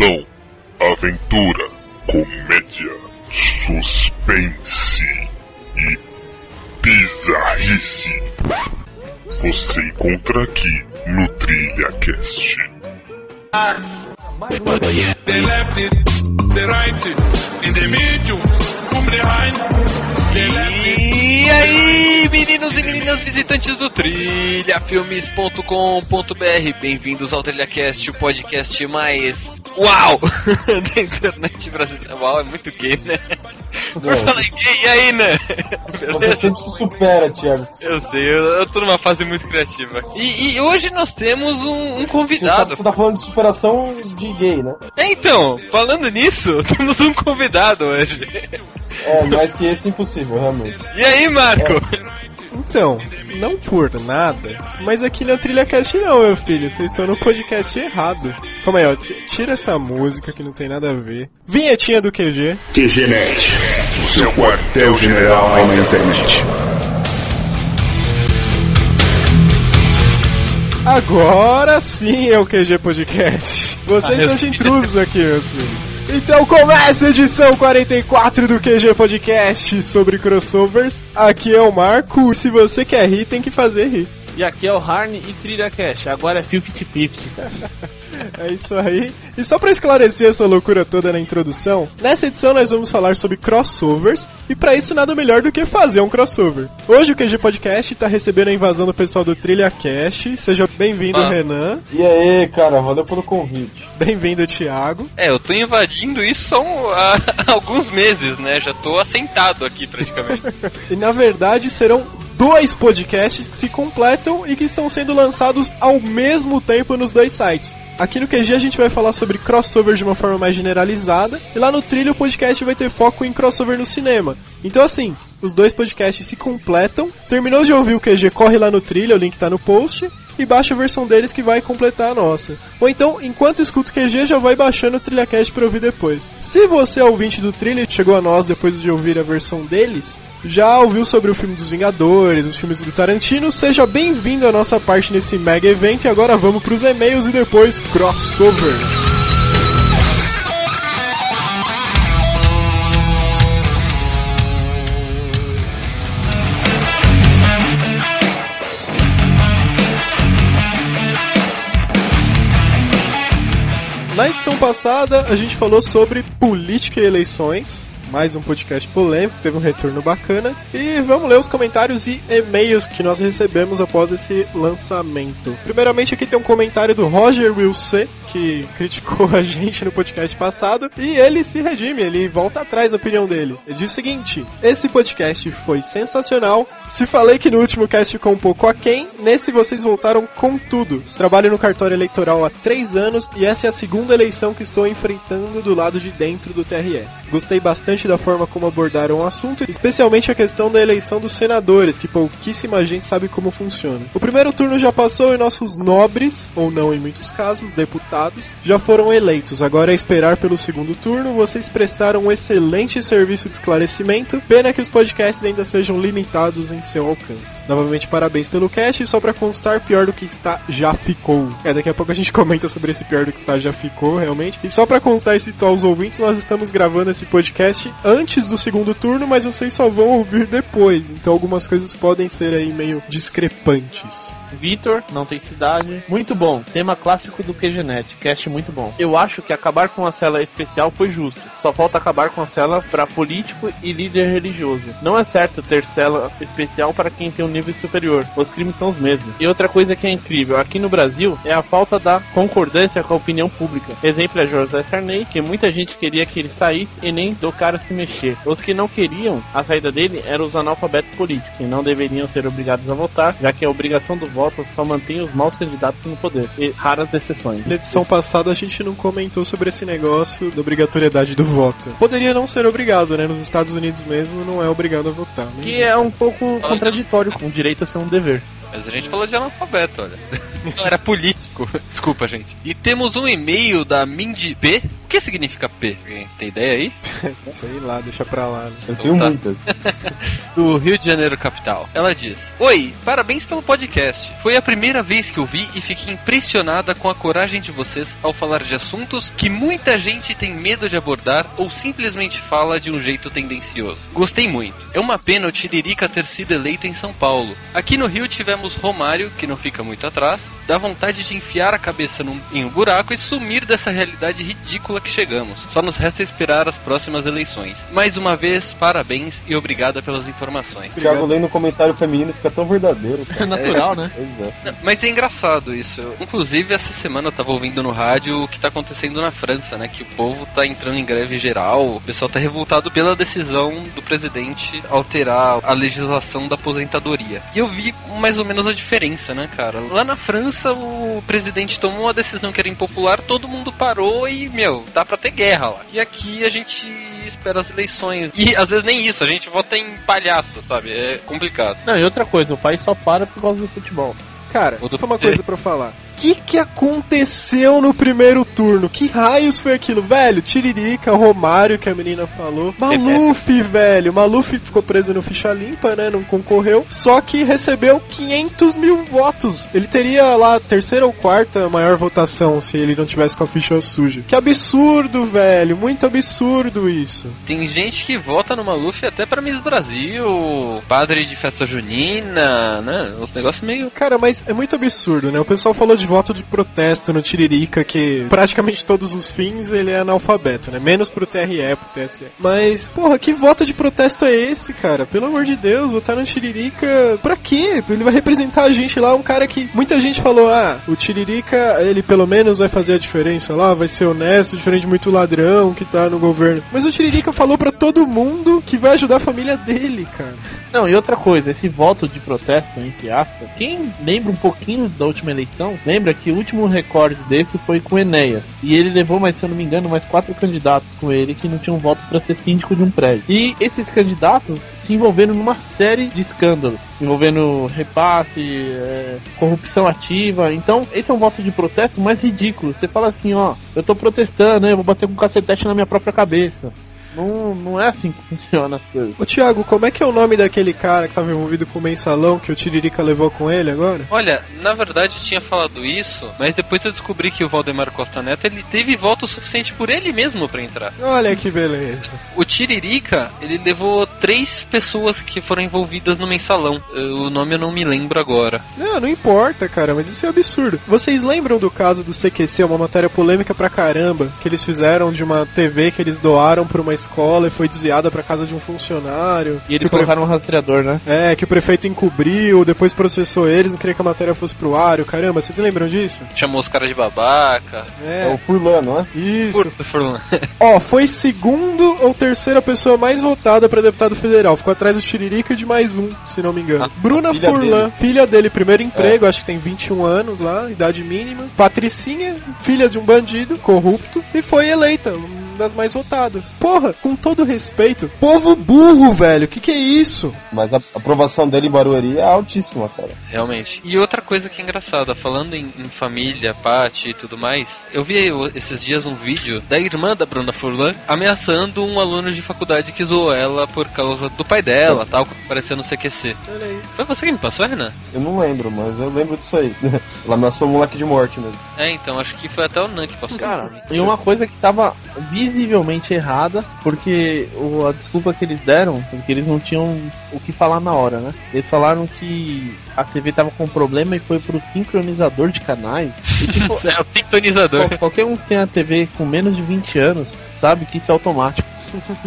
ação, aventura, comédia, suspense e bizarrice. Você encontra aqui no Trilha Cast. They left it, they right it, in the middle, from behind. They left it. E aí, meninos e meninas visitantes do trilhafilmes.com.br, bem-vindos ao TrilhaCast, o podcast mais uau da internet brasileira. Uau, é muito gay, né? Por falar gay, e aí, né? Você sempre se supera, Thiago. Eu sei, eu, eu tô numa fase muito criativa. E, e hoje nós temos um, um Você, convidado. você tá falando de superação de gay, né? É, então, falando nisso, temos um convidado hoje. É, mais que esse impossível, realmente. E aí, Marco? Então, não por nada, mas aqui não é o TrilhaCast não, meu filho. Vocês estão no podcast errado. Calma aí, ó. Tira essa música que não tem nada a ver. Vinhetinha do QG. QGNet, o seu quartel-general na internet. Agora sim é o QG Podcast. Vocês Ah, estão de intrusos aqui, meus filhos. Então começa a edição 44 do QG Podcast sobre crossovers. Aqui é o Marco. Se você quer rir, tem que fazer rir. E aqui é o Harn e Trilha Cash. Agora é 50-50. É isso aí. E só pra esclarecer essa loucura toda na introdução, nessa edição nós vamos falar sobre crossovers, e pra isso nada melhor do que fazer um crossover. Hoje o QG Podcast tá recebendo a invasão do pessoal do Trilha Cash. Seja bem-vindo, Ah. Renan. E aí, cara, valeu pelo convite. Bem-vindo, Thiago. É, eu tô invadindo isso há, um- há alguns meses, né? Já tô assentado aqui praticamente. E na verdade serão dois podcasts que se completam e que estão sendo lançados ao mesmo tempo nos dois sites. Aqui no QG a gente vai falar sobre crossover de uma forma mais generalizada, e lá no Trilho o podcast vai ter foco em crossover no cinema. Então assim, os dois podcasts se completam. Terminou de ouvir o QG, corre lá no Trilho, o link tá no post. E baixa a versão deles que vai completar a nossa. Ou então, enquanto escuta o QG, já vai baixando o TrilhaCast pra ouvir depois. Se você é ouvinte do Trilha e chegou a nós depois de ouvir a versão deles, já ouviu sobre o filme dos Vingadores, os filmes do Tarantino, seja bem-vindo à nossa parte nesse mega evento. E agora vamos pros e-mails e depois crossover. Na edição passada, a gente falou sobre política e eleições. Mais um podcast polêmico, teve um retorno bacana. E vamos ler os comentários e e-mails que nós recebemos após esse lançamento. Primeiramente, aqui tem um comentário do Roger Wilson, que criticou a gente no podcast passado. E ele se redime, ele volta atrás da opinião dele. Ele diz o seguinte: Esse podcast foi sensacional. Se falei que no último cast ficou um pouco aquém, nesse vocês voltaram com tudo. Trabalho no cartório eleitoral há três anos e essa é a segunda eleição que estou enfrentando do lado de dentro do TRE. Gostei bastante da forma como abordaram o assunto, especialmente a questão da eleição dos senadores, que pouquíssima gente sabe como funciona. O primeiro turno já passou e nossos nobres, ou não em muitos casos, deputados, já foram eleitos. Agora é esperar pelo segundo turno. Vocês prestaram um excelente serviço de esclarecimento. Pena que os podcasts ainda sejam limitados em seu alcance. Novamente, parabéns pelo cast. E só pra constar, pior do que está, já ficou. É, daqui a pouco a gente comenta sobre esse pior do que está, já ficou, realmente. E só pra constar e situar os ouvintes, nós estamos gravando esse podcast antes do segundo turno, mas vocês só vão ouvir depois. Então algumas coisas podem ser aí meio discrepantes. Vitor, não tem cidade. Muito bom. Tema clássico do QGNet. Cast muito bom. Eu acho que acabar com a cela especial foi justo. Só falta acabar com a cela para político e líder religioso. Não é certo ter cela especial para quem tem um nível superior. Os crimes são os mesmos. E outra coisa que é incrível aqui no Brasil é a falta da concordância com a opinião pública. Exemplo é José Sarney, que muita gente queria que ele saísse e nem do cara se mexer. Os que não queriam a saída dele eram os analfabetos políticos, que não deveriam ser obrigados a votar, já que a obrigação do voto só mantém os maus candidatos no poder, e raras exceções. Na edição passada a gente não comentou sobre esse negócio da obrigatoriedade do voto. Poderia não ser obrigado, né? Nos Estados Unidos mesmo não é obrigado a votar. né? Que é um pouco contraditório com o direito a ser um dever. Mas a gente falou de analfabeto, olha. Não era político. Desculpa, gente. E temos um e-mail da Mindy P. O que significa P? Tem ideia aí? Sei lá, deixa pra lá. Né? Eu tenho tá. muitas. do Rio de Janeiro capital. Ela diz: Oi, parabéns pelo podcast. Foi a primeira vez que eu vi e fiquei impressionada com a coragem de vocês ao falar de assuntos que muita gente tem medo de abordar ou simplesmente fala de um jeito tendencioso. Gostei muito. É uma pena o Tiririca ter sido eleito em São Paulo. Aqui no Rio tivemos Romário, que não fica muito atrás, dá vontade de enfiar a cabeça num, em um buraco e sumir dessa realidade ridícula que chegamos. Só nos resta esperar as próximas eleições. Mais uma vez, parabéns e obrigada pelas informações. O Thiago lendo o comentário feminino fica tão verdadeiro. É Cara. natural, né? Pois é. Não, Mas é engraçado isso. Inclusive, essa semana eu tava ouvindo no rádio o que tá acontecendo na França, né? Que o povo tá entrando em greve geral, o pessoal tá revoltado pela decisão do presidente alterar a legislação da aposentadoria. E eu vi mais ou menos a diferença, né, cara? Lá na França, o presidente tomou uma decisão que era impopular, todo mundo parou e, meu, dá pra ter guerra lá. E aqui a gente espera as eleições. E às vezes nem isso, a gente vota em palhaço, sabe? É complicado. Não, e outra coisa, o país só para por causa do futebol. Cara, só uma coisa pra falar. O que, que aconteceu no primeiro turno? Que raios foi aquilo? Velho, Tiririca, Romário, que a menina falou. Maluf, velho. Maluf ficou preso no ficha limpa, né? Não concorreu. Só que recebeu 500 mil votos. Ele teria lá a terceira ou quarta maior votação se ele não tivesse com a ficha suja. Que absurdo, velho. Muito absurdo isso. Tem gente que vota no Maluf até pra Miss Brasil, padre de festa junina, né? Os negócios meio. Cara, mas é muito absurdo, né? O pessoal falou de voto de protesto no Tiririca, que praticamente todos os fins ele é analfabeto, né? Menos pro TRE, pro TSE. Mas, porra, que voto de protesto é esse, cara? Pelo amor de Deus, votar no Tiririca, pra quê? Ele vai representar a gente lá, um cara que muita gente falou, ah, o Tiririca, ele pelo menos vai fazer a diferença lá, vai ser honesto, diferente de muito ladrão que tá no governo. Mas o Tiririca falou pra todo mundo que vai ajudar a família dele, cara. Não, e outra coisa, esse voto de protesto, entre aspas, quem lembra um pouquinho da última eleição, lembra que o último recorde desse foi com Enéas. E ele levou, mas se eu não me engano, mais quatro candidatos com ele que não tinham voto para ser síndico de um prédio. E esses candidatos se envolveram numa série de escândalos, envolvendo repasse, é, corrupção ativa. Então, esse é um voto de protesto mais ridículo. Você fala assim, ó, eu tô protestando, né, eu vou bater com um cacetete na minha própria cabeça. Não, não é assim que funcionam as coisas. Ô Thiago, como é que é o nome daquele cara que tava envolvido com o mensalão que o Tiririca levou com ele agora? Olha, na verdade eu tinha falado isso, mas depois eu descobri que o Valdemar Costa Neto ele teve voto suficiente por ele mesmo pra entrar. Olha que beleza. O Tiririca, ele levou três pessoas que foram envolvidas no mensalão. Eh, O nome eu não me lembro agora. Não, não importa, cara, mas isso é absurdo. Vocês lembram do caso do CQC, uma matéria polêmica pra caramba, que eles fizeram de uma TV que eles doaram pra uma escola e foi desviada pra casa de um funcionário? E eles o colocaram um rastreador, né? prefe- É, que o prefeito encobriu, depois processou eles, não queria que a matéria fosse pro ar. Caramba, vocês lembram disso? Chamou os caras de babaca. É o É, Furlan, não é? isso. Furlan. Ó, foi segundo ou terceira pessoa mais votada pra deputado federal. Ficou atrás do Tiririca e de mais um, se não me engano. Ah, Bruna filha Furlan, dele. filha dele, primeiro emprego, acho que tem 21 anos lá, idade mínima. Patricinha, filha de um bandido, corrupto, e foi eleita, das mais votadas. Porra, com todo respeito, povo burro, velho, que que é isso? Mas a aprovação dele em Barueri é altíssima, cara. Realmente. E outra coisa que é engraçada, falando em, em família, Paty e tudo mais, eu vi esses dias um vídeo da irmã da Bruna Furlan ameaçando um aluno de faculdade que zoou ela por causa do pai dela, tal, no CQC. Olha aí. Foi você que me passou, Renan? Eu não lembro, mas eu lembro disso aí. Ela ameaçou o moleque de morte mesmo. É, então, acho que foi até o Nan que passou. Cara, e uma coisa que tava visivelmente errada, porque o- a desculpa que eles deram, porque eles não tinham o que falar na hora, né? Eles falaram que a TV tava com problema e foi pro sincronizador de canais. E tipo, É o sintonizador. qual- qualquer um que tem a TV com menos de 20 anos sabe que isso é automático.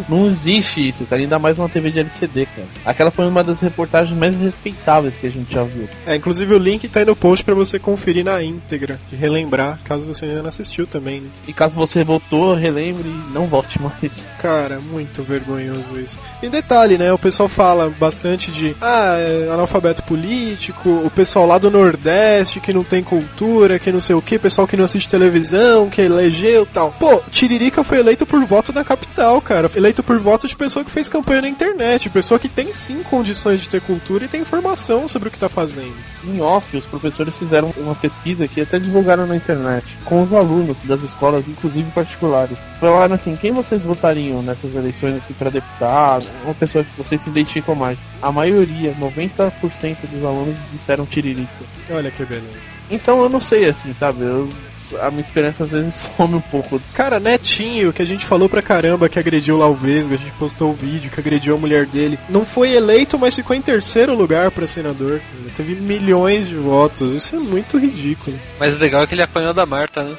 Não existe isso, cara. Ainda mais uma TV de LCD, cara. Aquela foi uma das reportagens mais respeitáveis que a gente já viu. É, inclusive o link tá aí no post pra você conferir na íntegra e relembrar, caso você ainda não assistiu também, né? E caso você voltou, relembre e não volte mais. Cara, muito vergonhoso isso. E detalhe, né? O pessoal fala bastante de ah, é analfabeto político, o pessoal lá do Nordeste que não tem cultura, que não sei o que, pessoal que não assiste televisão, que elegeu tal. Pô, Tiririca foi eleito por voto da capital, cara. Cara. Eleito por voto de pessoa que fez campanha na internet. Pessoa que tem sim condições de ter cultura e tem informação sobre o que tá fazendo. Em off, os professores fizeram uma pesquisa que até divulgaram na internet com os alunos das escolas, inclusive particulares. Falaram assim: quem vocês votariam nessas eleições assim, para deputado? Uma pessoa que vocês se identificam mais. A maioria, 90% dos alunos disseram Tiririca. Olha que beleza. Então eu não sei assim, sabe? Eu, a minha esperança às vezes some um pouco. Cara, Netinho, que a gente falou pra caramba que agrediu lá o Vesgo, a gente postou o vídeo que agrediu a mulher dele, não foi eleito, mas ficou em terceiro lugar pra senador. Ele teve milhões de votos, isso é muito ridículo. Mas o legal é que ele apanhou da Marta, né?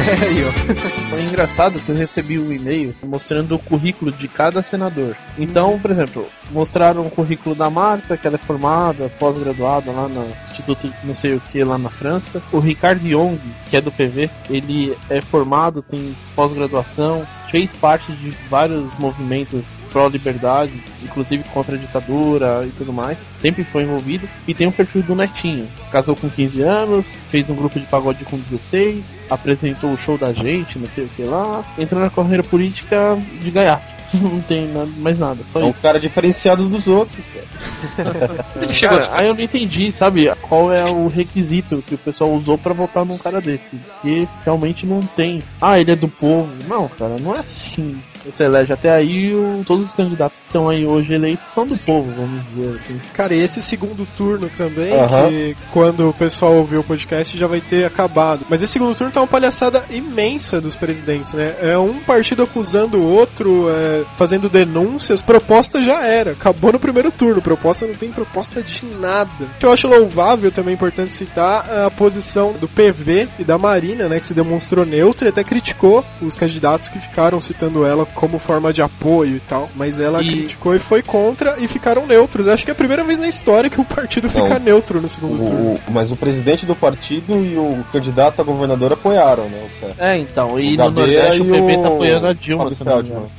É aí, ó. Foi engraçado que eu recebi um e-mail mostrando o currículo de cada senador. Então, por exemplo, mostraram o currículo da Marta, que ela é formada, pós-graduada lá no Instituto não sei o que lá na França. O Ricardo Young, que é do PV, ele é formado, tem pós-graduação, fez parte de vários movimentos pró-liberdade, inclusive contra a ditadura e tudo mais. Sempre foi envolvido. E tem o perfil do Netinho. Casou com 15 anos, fez um grupo de pagode com 16, apresentou o show da gente, não sei o que lá. Entrou na carreira política de gaiato. Não tem nada, mais nada, só É um isso. cara diferenciado dos outros, cara. Ele chegou. Cara, aí eu não entendi, sabe, qual é o requisito que o pessoal usou pra votar num cara desse. Que realmente não tem. Ah, ele é do povo. Não, cara, não é assim. Você elege até aí, o- todos os candidatos que estão aí hoje eleitos são do povo, vamos dizer. assim. Cara, e esse segundo turno também, que quando o pessoal ouvir o podcast já vai ter acabado. Mas esse segundo turno tá uma palhaçada imensa dos presidentes, né? É um partido acusando o outro, é, fazendo denúncias. Proposta já era, acabou no primeiro turno. Proposta não tem proposta de nada. O que eu acho louvável, também é importante citar, é a posição do PV e da Marina, né? Que se demonstrou neutra e até criticou os candidatos que ficaram citando ela como forma de apoio e tal. Mas ela E- criticou e foi contra e ficaram neutros. Acho que é a primeira vez na história que um partido Não. fica neutro no segundo turno. O, o- mas o presidente do partido e o candidato a governador apoiaram, né? O. É, então, e O no Nordeste o PV tá o apoiando a Dilma.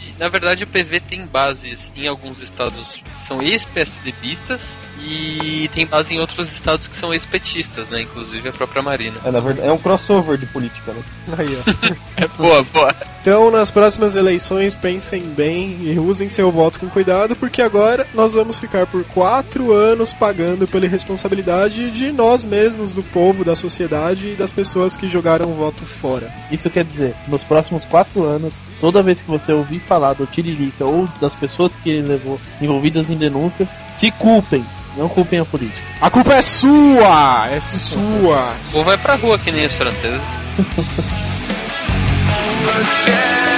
E, Na verdade, o PV tem bases em alguns estados que são ex-PSDBistas e tem base em outros estados que são ex-petistas, né? Inclusive a própria Marina. É, na verdade, é um crossover de política, né? Aí, ó. É boa, boa. Então, nas próximas eleições, pensem bem e usem seu voto com cuidado, porque agora nós vamos ficar por quatro anos pagando pela irresponsabilidade de nós mesmos, do povo, da sociedade e das pessoas que jogaram o voto fora. Isso quer dizer, nos próximos quatro anos, toda vez que você ouvir falar do Tiririca ou das pessoas que ele levou envolvidas em denúncias, se culpem, não culpem a política. A culpa é sua! É sua! Ou vai pra rua que nem os franceses.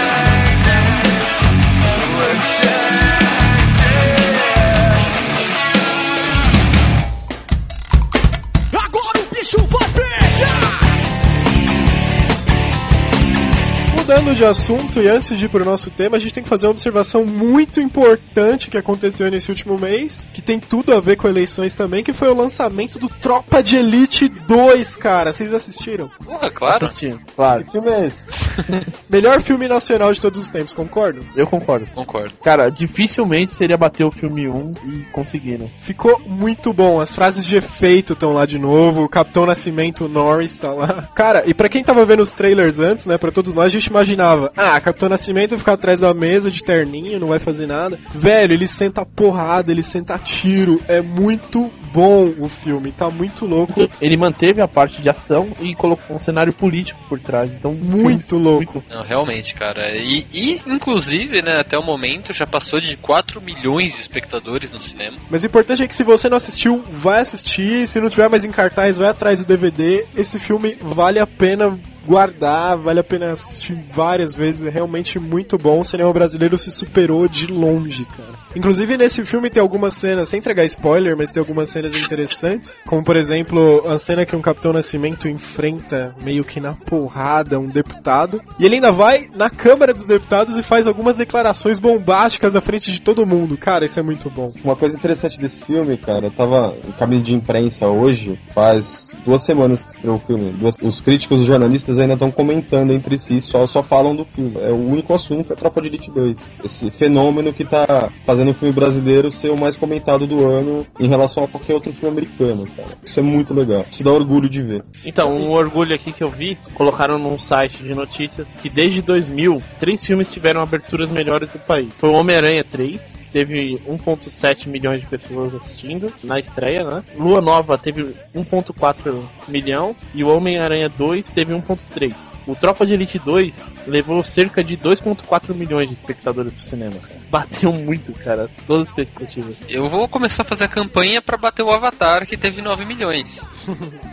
Mudando de assunto e antes de ir pro nosso tema, a gente tem que fazer uma observação muito importante que aconteceu nesse último mês, que tem tudo a ver com eleições também, que foi o lançamento do Tropa de Elite 2, cara. Vocês assistiram? Porra, claro. Assistindo, claro, Que filme é esse? Melhor filme nacional de todos os tempos, concordam? eu concordo. Concordo. Cara, dificilmente seria bater o filme 1 e conseguiram. Ficou muito bom, as frases de efeito estão lá de novo, o Capitão Nascimento Norris tá lá. Cara, e pra quem tava vendo os trailers antes, né, pra todos nós, a gente imaginava, ah, Capitão Nascimento fica atrás da mesa de terninho, não vai fazer nada. Velho, ele senta porrada, ele senta tiro, é muito bom o filme, tá muito louco, Ele manteve a parte de ação e colocou um cenário político por trás. Então, muito louco. muito. Não, realmente, cara. E, e, inclusive, né, até o momento já passou de 4 milhões de espectadores no cinema. Mas o importante é que se você não assistiu, vai assistir, se não tiver mais em cartaz, vai atrás do DVD. Esse filme vale a pena guardar, vale a pena assistir várias vezes, é realmente muito bom. O cinema brasileiro se superou de longe, cara. Inclusive nesse filme tem algumas cenas, sem entregar spoiler, mas tem algumas cenas interessantes, como por exemplo, a cena que um Capitão Nascimento enfrenta meio que na porrada um deputado, e ele ainda vai na Câmara dos Deputados e faz algumas declarações bombásticas na frente de todo mundo. Cara, isso é muito bom. Uma coisa interessante desse filme, cara, eu tava em caminho de imprensa hoje, faz duas semanas que estreou o filme. Duas- os críticos e jornalistas ainda estão comentando entre si, só, só falam do filme. É o único assunto é Tropa de Elite 2. Esse fenômeno que tá fazendo o filme brasileiro ser o mais comentado do ano em relação a qualquer outro filme americano, cara. Isso é muito legal. Isso dá orgulho de ver. Então, um orgulho aqui que eu vi, colocaram num site de notícias que desde 2000, três filmes tiveram aberturas melhores do país. Foi o Homem-Aranha 3, que teve 1.7 milhões de pessoas assistindo na estreia, né? Lua Nova teve 1.4 milhão e o Homem-Aranha 2 teve 1.3. O Tropa de Elite 2 levou cerca de 2.4 milhões de espectadores pro cinema. cara. Bateu muito, cara. Todas as expectativas. Eu vou começar a fazer a campanha pra bater o Avatar, que teve 9 milhões.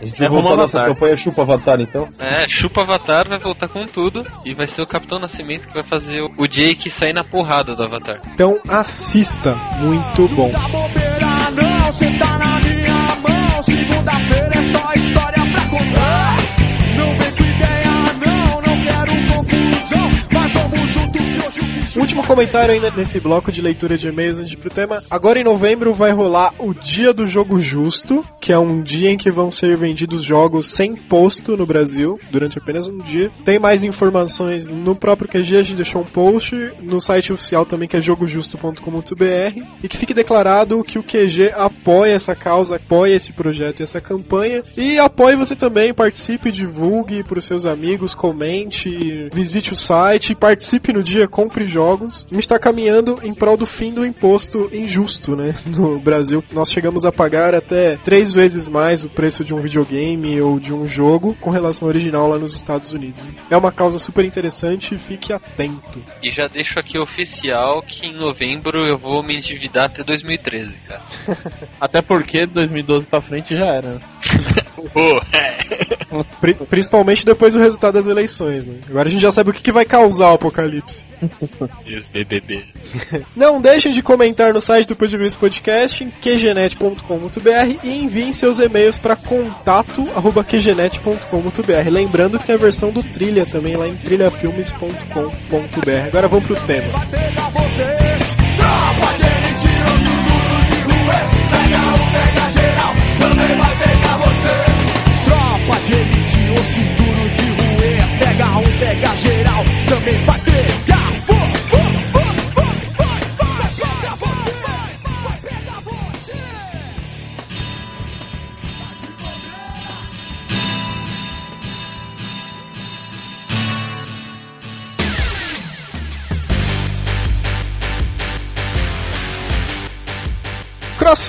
A gente É vai voltar ao nessa Avatar. campanha Chupa Avatar, então? É, chupa Avatar, vai voltar com tudo. E vai ser o Capitão Nascimento que vai fazer o- Jake sair na porrada do Avatar. Então assista, muito bom. Dá bobeira não, cê tá na minha mão Segunda-feira é só história Último comentário ainda nesse bloco de leitura de e-mails antes pro tema. Agora em novembro vai rolar o Dia do Jogo Justo, que é um dia em que vão ser vendidos jogos sem posto no Brasil, durante apenas um dia. Tem mais informações no próprio QG, a gente deixou um post, no site oficial também que é jogojusto.com.br, e que fique declarado que o QG apoia essa causa, apoia esse projeto e essa campanha, e apoie você também, participe, divulgue para os seus amigos, comente, visite o site, participe no dia, compre jogos. A gente está caminhando em prol do fim do imposto injusto, né? No Brasil, nós chegamos a pagar até três vezes mais o preço de um videogame ou de um jogo com relação ao original lá nos Estados Unidos. É uma causa super interessante, fique atento. E já deixo aqui oficial que em novembro eu vou me endividar até 2013, cara. Até porque 2012 pra frente já era. né? Pri- principalmente depois do resultado das eleições, né? Agora a gente já sabe o que, que vai causar o apocalipse. Ex-BBB. Não deixem de comentar no site do Podivisa Podcast em qgenet.com.br e enviem seus e-mails para contato@qgenet.com.br. Lembrando que tem a versão do Trilha também lá em trilhafilmes.com.br. Agora vamos pro tema. vai pegar você Tropa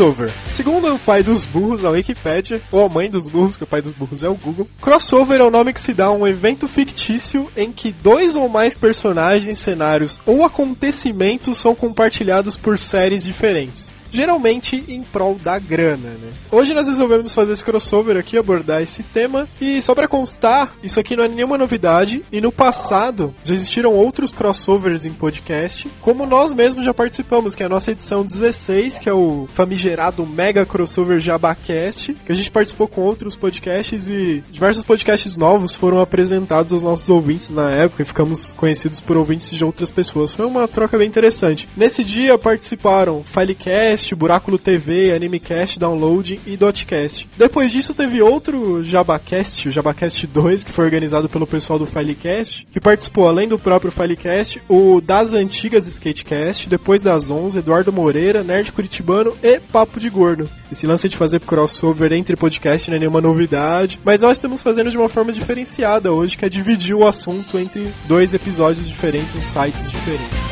Crossover. Segundo o pai dos burros, a Wikipedia, ou a mãe dos burros, que o pai dos burros é o Google, crossover é o nome que se dá a um evento fictício em que dois ou mais personagens, cenários ou acontecimentos são compartilhados por séries diferentes. Geralmente em prol da grana, né? Hoje nós resolvemos fazer esse crossover aqui, abordar esse tema. E só pra constar, isso aqui não é nenhuma novidade. E no passado já existiram outros crossovers em podcast, como nós mesmos já participamos, que é a nossa edição 16, que é o famigerado Mega Crossover Jabacast, que a gente participou com outros podcasts e diversos podcasts novos foram apresentados aos nossos ouvintes na época e ficamos conhecidos por ouvintes de outras pessoas. Foi uma troca bem interessante. Nesse dia participaram Filecast, Buráculo TV, Animecast, Download e Dotcast. Depois disso teve outro Jabacast, o Jabacast 2, que foi organizado pelo pessoal do Filecast, que participou além do próprio Filecast, o das antigas Skatecast, depois das 11, Eduardo Moreira, Nerd Curitibano e Papo de Gordo. Esse lance de fazer crossover entre podcast não é nenhuma novidade, mas nós estamos fazendo de uma forma diferenciada hoje, que é dividir o assunto entre dois episódios diferentes em sites diferentes.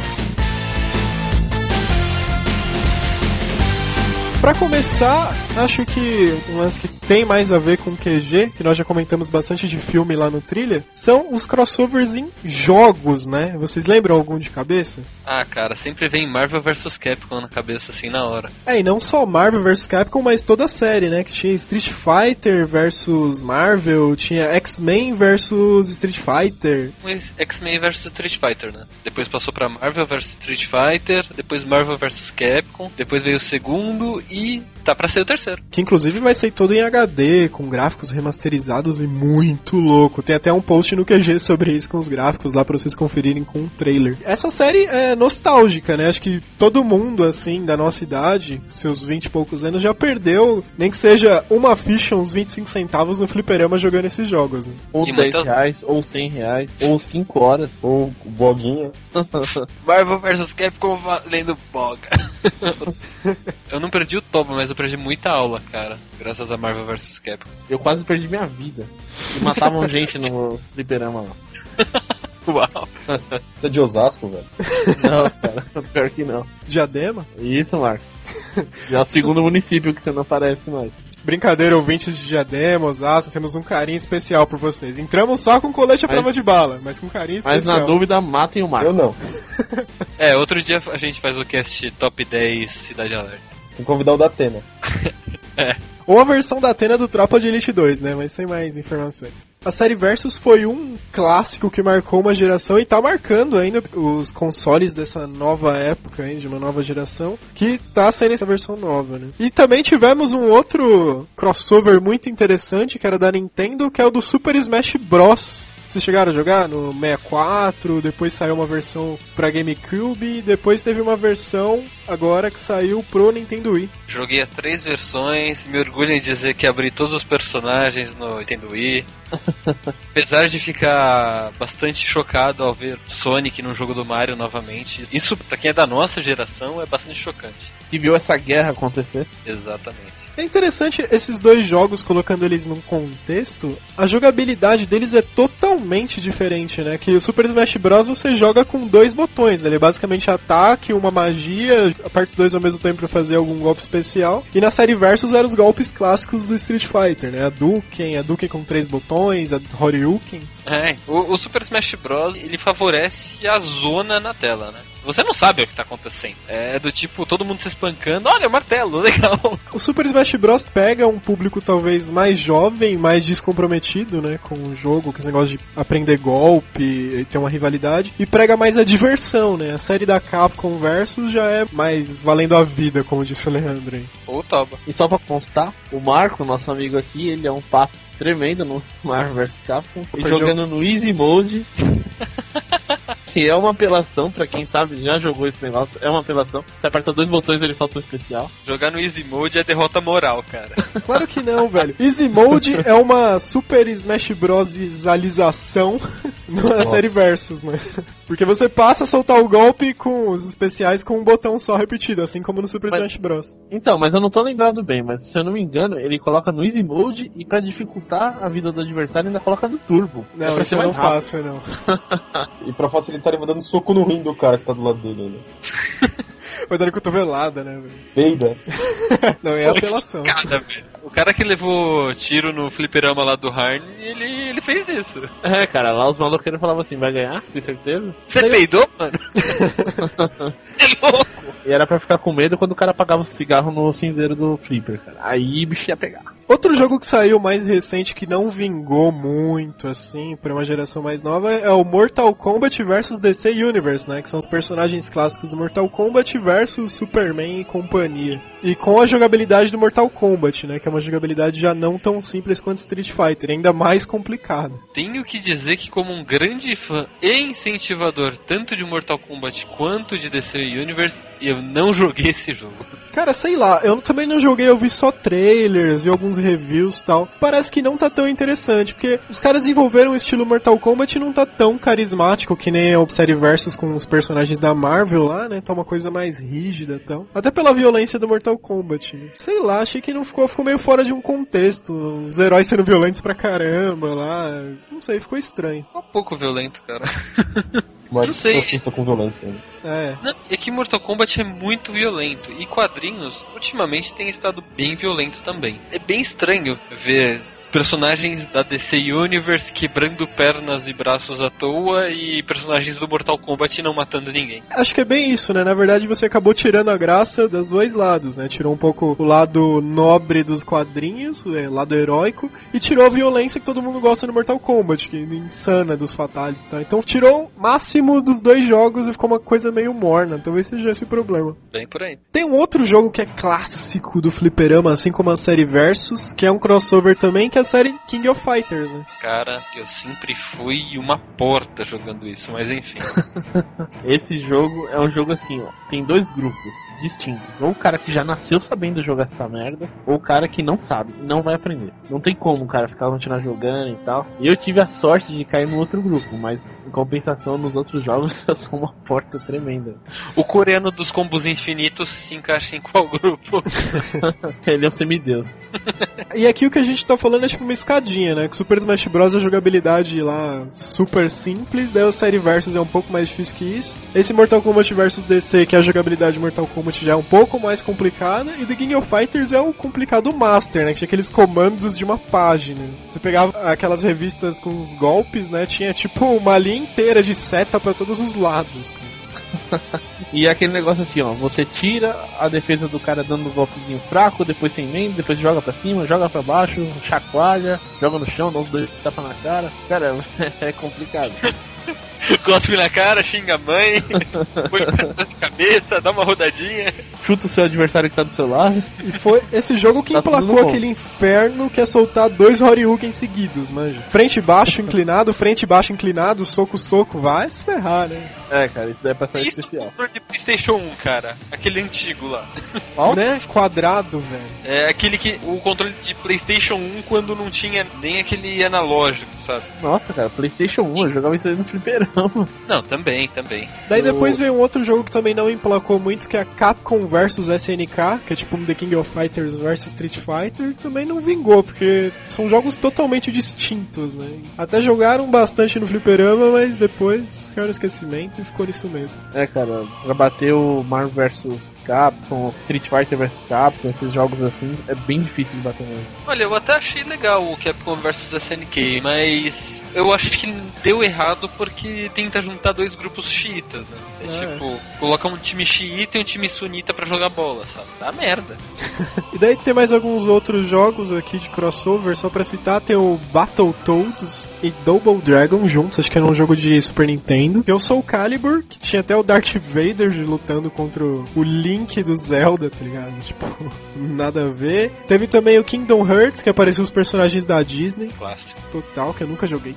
Pra começar, acho que um lance que tem mais a ver com QG, que nós já comentamos bastante de filme lá no Trilha, são os crossovers em jogos, né? Vocês lembram algum de cabeça? Ah, cara, sempre vem Marvel vs Capcom na cabeça assim na hora. É, e não só Marvel vs Capcom, mas toda a série, né? Que tinha Street Fighter versus Marvel, tinha X-Men versus Street Fighter. X-Men vs Street Fighter, né? Depois passou pra Marvel vs Street Fighter, depois Marvel vs Capcom, depois veio o segundo e tá pra ser o terceiro. Que inclusive vai ser todo em HD, com gráficos remasterizados e muito louco. Tem até um post no QG sobre isso com os gráficos lá pra vocês conferirem com o trailer. Essa série é nostálgica, né? Acho que todo mundo, assim, da nossa idade, seus 20 e poucos anos, já perdeu, nem que seja uma ficha, uns 25 centavos no fliperama jogando esses jogos. Né? Ou E 10 muita- reais, ou 100 reais, ou 5 horas. Ou Boguinha. Marvel vs Capcom valendo boga. eu não perdi o topo, mas eu perdi muita aula, cara. Graças a Marvel vs Capcom. Eu quase perdi minha vida. E matavam gente no fliperama lá. Uau. Você é de Osasco, velho? Não, cara, pior que não. Diadema? Isso, Marco. Já é o segundo município que você não aparece mais. Brincadeira, ouvintes de Diadema, Osasco, temos um carinho especial por vocês. Entramos só com colete à Mas- prova de bala, mas com carinho Mas especial. na dúvida, matem o Marco. Eu não. É, outro dia a gente faz o cast Top 10 Cidade Alerta. Tem que convidar o da Atena. Ou a versão da Atena do Tropa de Elite 2, né? Mas sem mais informações. A série Versus foi um clássico que marcou uma geração e tá marcando ainda os consoles dessa nova época, hein, de uma nova geração, que tá saindo essa versão nova, né? E também tivemos um outro crossover muito interessante, que era da Nintendo, que é o do Super Smash Bros. Vocês chegaram a jogar no 64, depois saiu uma versão pra GameCube, e depois teve uma versão agora que saiu pro Nintendo Wii. Joguei as três versões, me orgulho em dizer que abri todos os personagens no Nintendo Wii. Apesar de ficar bastante chocado ao ver Sonic num jogo do Mario novamente. Isso, pra quem é da nossa geração, é bastante chocante. Que viu essa guerra acontecer. Exatamente. É interessante esses dois jogos, colocando eles num contexto, a jogabilidade deles é totalmente diferente, né? Que o Super Smash Bros. você joga com dois botões, ele é basicamente ataque, uma magia, aperte dois ao mesmo tempo pra fazer algum golpe especial. E na série Versus eram os golpes clássicos do Street Fighter, né? A Duken, a Duken com três botões, a Horyuken. É, o, o Super Smash Bros. ele favorece a zona na tela, né? Você não sabe o que tá acontecendo. É do tipo, todo mundo se espancando. Olha, martelo, legal. O Super Smash Bros. pega um público talvez mais jovem, mais descomprometido, né, com o jogo, com esse negócio de aprender golpe e ter uma rivalidade, e prega mais a diversão, né? A série da Capcom Versus já é mais valendo a vida, como disse o Leandro. Hein? Ou toba. E só pra constar, o Marco, nosso amigo aqui, ele é um pato tremendo no Marvel vs Capcom. E jogando no Easy Mode. que é uma apelação, pra quem sabe, já jogou esse negócio. É uma apelação. Você aperta dois botões ele solta um especial. Jogar no Easy Mode é derrota moral, cara. Claro que não, velho. Easy Mode é uma Super Smash Brosalização na série Versus, né? Porque você passa a soltar o golpe com os especiais com um botão só repetido, assim como no Super Mas- Smash Bros. Então, mas eu não tô lembrado bem, mas se eu não me engano, ele coloca no Easy Mode e pra dificultar a vida do adversário ainda coloca no Turbo. É Não, pra isso ser eu não mais rápido. faço, não. E pra facilitar, ele vai dando soco no rim do cara que tá do lado dele ainda. Vai dando cotovelada, né, velho? Peida. Não, é apelação. Cara, velho. O cara que levou tiro no fliperama lá do Harn, ele, ele fez isso. É, cara, lá os maloqueiros falavam assim, vai ganhar? Tem certeza? Você peidou, mano? é louco. E era pra ficar com medo quando o cara apagava o cigarro no cinzeiro do Flipper, cara. Aí o bicho ia pegar. Outro jogo que saiu mais recente que não vingou muito, assim, pra uma geração mais nova é o Mortal Kombat vs DC Universe, né? Que são os personagens clássicos do Mortal Kombat versus Superman e companhia. E com a jogabilidade do Mortal Kombat, né? Que é uma jogabilidade já não tão simples quanto Street Fighter, ainda mais complicada. Tenho que dizer que, como um grande fã e incentivador tanto de Mortal Kombat quanto de DC Universe, eu não joguei esse jogo. Cara, sei lá, eu também não joguei, eu vi só trailers, vi alguns reviews tal. Parece que não tá tão interessante, porque os caras desenvolveram o estilo Mortal Kombat e não tá tão carismático que nem a série Versus com os personagens da Marvel lá, né? Tá uma coisa mais rígida e tal. Até pela violência do Mortal Kombat. né? Sei lá, achei que não ficou, ficou meio fora de um contexto. Os heróis sendo violentos pra caramba lá. Não sei, ficou estranho. Um pouco violento, cara. Mas Não sei. assista com violência. Né? É. Não, é que Mortal Kombat é muito violento. E quadrinhos, ultimamente, tem estado bem violento também. É bem estranho ver personagens da DC Universe quebrando pernas e braços à toa e personagens do Mortal Kombat não matando ninguém. Acho que é bem isso, né? Na verdade, você acabou tirando a graça dos dois lados, né? Tirou um pouco o lado nobre dos quadrinhos, o lado heróico, e tirou a violência que todo mundo gosta no Mortal Kombat, que é insana dos fatalities, tá? Então tirou o máximo dos dois jogos e ficou uma coisa meio morna. Talvez seja esse o problema. Bem por aí. Tem um outro jogo que é clássico do fliperama, assim como a série Versus, que é um crossover também, que é a série King of Fighters, né? Cara, eu sempre fui uma porta jogando isso, mas enfim. Esse jogo é um jogo assim, ó. Tem dois grupos distintos. Ou o cara que já nasceu sabendo jogar essa merda, ou o cara que não sabe, não vai aprender. Não tem como o cara ficar continuar jogando e tal. E eu tive a sorte de cair no outro grupo, mas em compensação nos outros jogos eu sou uma porta tremenda. O coreano dos combos infinitos se encaixa em qual grupo? Ele é um semideus. E aqui o que a gente tá falando é tipo uma escadinha, né? Que Super Smash Bros. a jogabilidade lá super simples, daí o série Versus é um pouco mais difícil que isso. Esse Mortal Kombat vs DC, que é a jogabilidade de Mortal Kombat já é um pouco mais complicada, e The King of Fighters é o complicado master, né? Que tinha aqueles comandos de uma página. Você pegava aquelas revistas com os golpes, né? Tinha tipo uma linha inteira de seta pra todos os lados. Cara. E é aquele negócio assim, ó, você tira a defesa do cara dando um golpezinho fraco, depois sem emenda, depois joga pra cima, joga pra baixo, chacoalha, joga no chão, dá uns dois tapas na cara. Caramba, é complicado. Cospe na cara, xinga a mãe, põe na cabeça, dá uma rodadinha. Chuta o seu adversário que tá do seu lado. E foi esse jogo que Tá emplacou aquele inferno que é soltar dois Horyuken seguidos, manja. Frente baixo inclinado, frente baixo inclinado, soco, soco, vai se ferrar, né? É, cara, isso daí é pra ser Isso especial. controle de Playstation 1, cara. Aquele antigo lá. Qual? Né? Quadrado, velho. É aquele que. O controle de Playstation 1 quando não tinha nem aquele analógico, sabe? Nossa, cara, Playstation 1, eu jogava isso aí no fliperama. Não, também, também. Daí depois veio um outro jogo que também não emplacou muito, que é a Capcom vs SNK, que é tipo um The King of Fighters vs Street Fighter, que também não vingou, porque são jogos totalmente distintos, né? Até jogaram bastante no fliperama, mas depois caiu no esquecimento e ficou nisso mesmo. É, cara, pra bater o Marvel vs Capcom, Street Fighter vs Capcom, esses jogos assim, é bem difícil de bater mesmo. Olha, eu até achei legal o Capcom vs SNK, mas eu acho que deu errado porque tenta juntar dois grupos xiitas, né? É, É. tipo, coloca um time xiita e um time sunita pra jogar bola, sabe? Dá merda. E daí tem mais alguns outros jogos aqui de crossover, só pra citar, tem o Battletoads e Double Dragon juntos, acho que era um jogo de Super Nintendo. Tem o Soul Calibur, que tinha até o Darth Vader lutando contra o Link do Zelda, tá ligado? Tipo, nada a ver. Teve também o Kingdom Hearts, que apareceu os personagens da Disney, Clássico. total, que eu nunca joguei.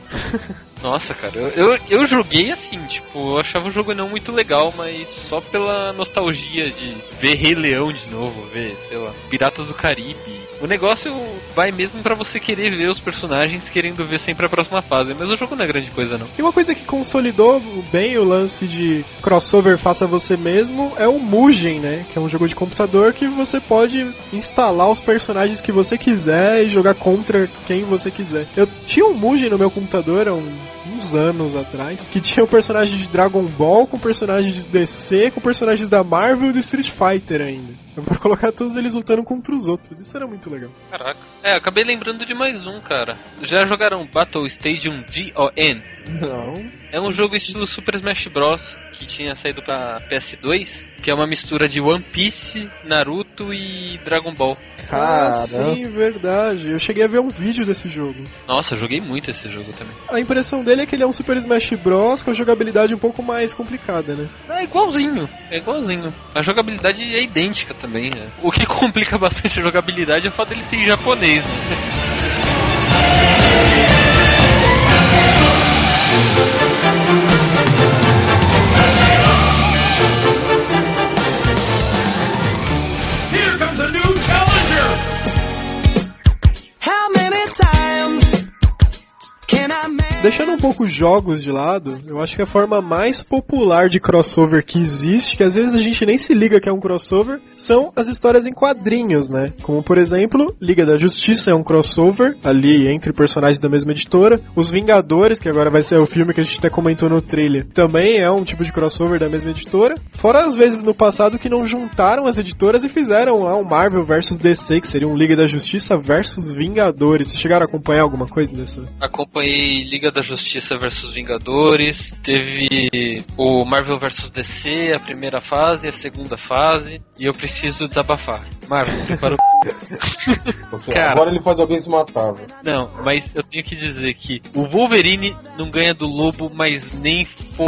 Nossa, cara, eu, eu, eu joguei assim, tipo, eu achava o jogo não muito legal, mas só pela nostalgia de ver Rei Leão de novo, ver, sei lá, Piratas do Caribe. O negócio vai mesmo pra você querer ver os personagens querendo ver sempre a próxima fase, mas o jogo não é grande coisa não. E uma coisa que consolidou bem o lance de crossover faça você mesmo é o Mugen, né? Que é um jogo de computador que você pode instalar os personagens que você quiser e jogar contra quem você quiser. Eu tinha um Mugen no meu computador há um- uns anos atrás, que tinha o personagem de Dragon Ball, com personagens de DC, com personagens da Marvel e do Street Fighter ainda. Vou colocar todos eles lutando contra os outros. Isso era muito legal. Caraca. É, acabei lembrando de mais um, cara. Já jogaram Battle Stadium GON? Não. É um jogo estilo Super Smash Bros. que tinha saído pra PS2, que é uma mistura de One Piece, Naruto e Dragon Ball. Ah, Caramba. sim, verdade. Eu cheguei a ver um vídeo desse jogo. Nossa, eu joguei muito esse jogo também. A impressão dele é que ele é um Super Smash Bros. com a jogabilidade um pouco mais complicada, né? É igualzinho, é igualzinho. A jogabilidade é idêntica também. né? O que complica bastante a jogabilidade é o fato dele ser em japonês. Né? Thank you. Deixando um pouco os jogos de lado, eu acho que a forma mais popular de crossover que existe, que às vezes a gente nem se liga que é um crossover, são as histórias em quadrinhos, né? Como por exemplo, Liga da Justiça é um crossover ali entre personagens da mesma editora. Os Vingadores, que agora vai ser o filme que a gente até comentou no trailer, também é um tipo de crossover da mesma editora. Fora as vezes no passado que não juntaram as editoras e fizeram lá um Marvel versus DC, que seria um Liga da Justiça versus Vingadores. Vocês chegaram a acompanhar alguma coisa dessa? Acompanhei Liga da Justiça versus Vingadores, teve o Marvel versus DC, a primeira fase, a segunda fase, e eu preciso desabafar. Marvel, prepara o... Cara. Agora ele faz alguém se matar, velho. Não, mas eu tenho que dizer que o Wolverine não ganha do Lobo, mas nem f...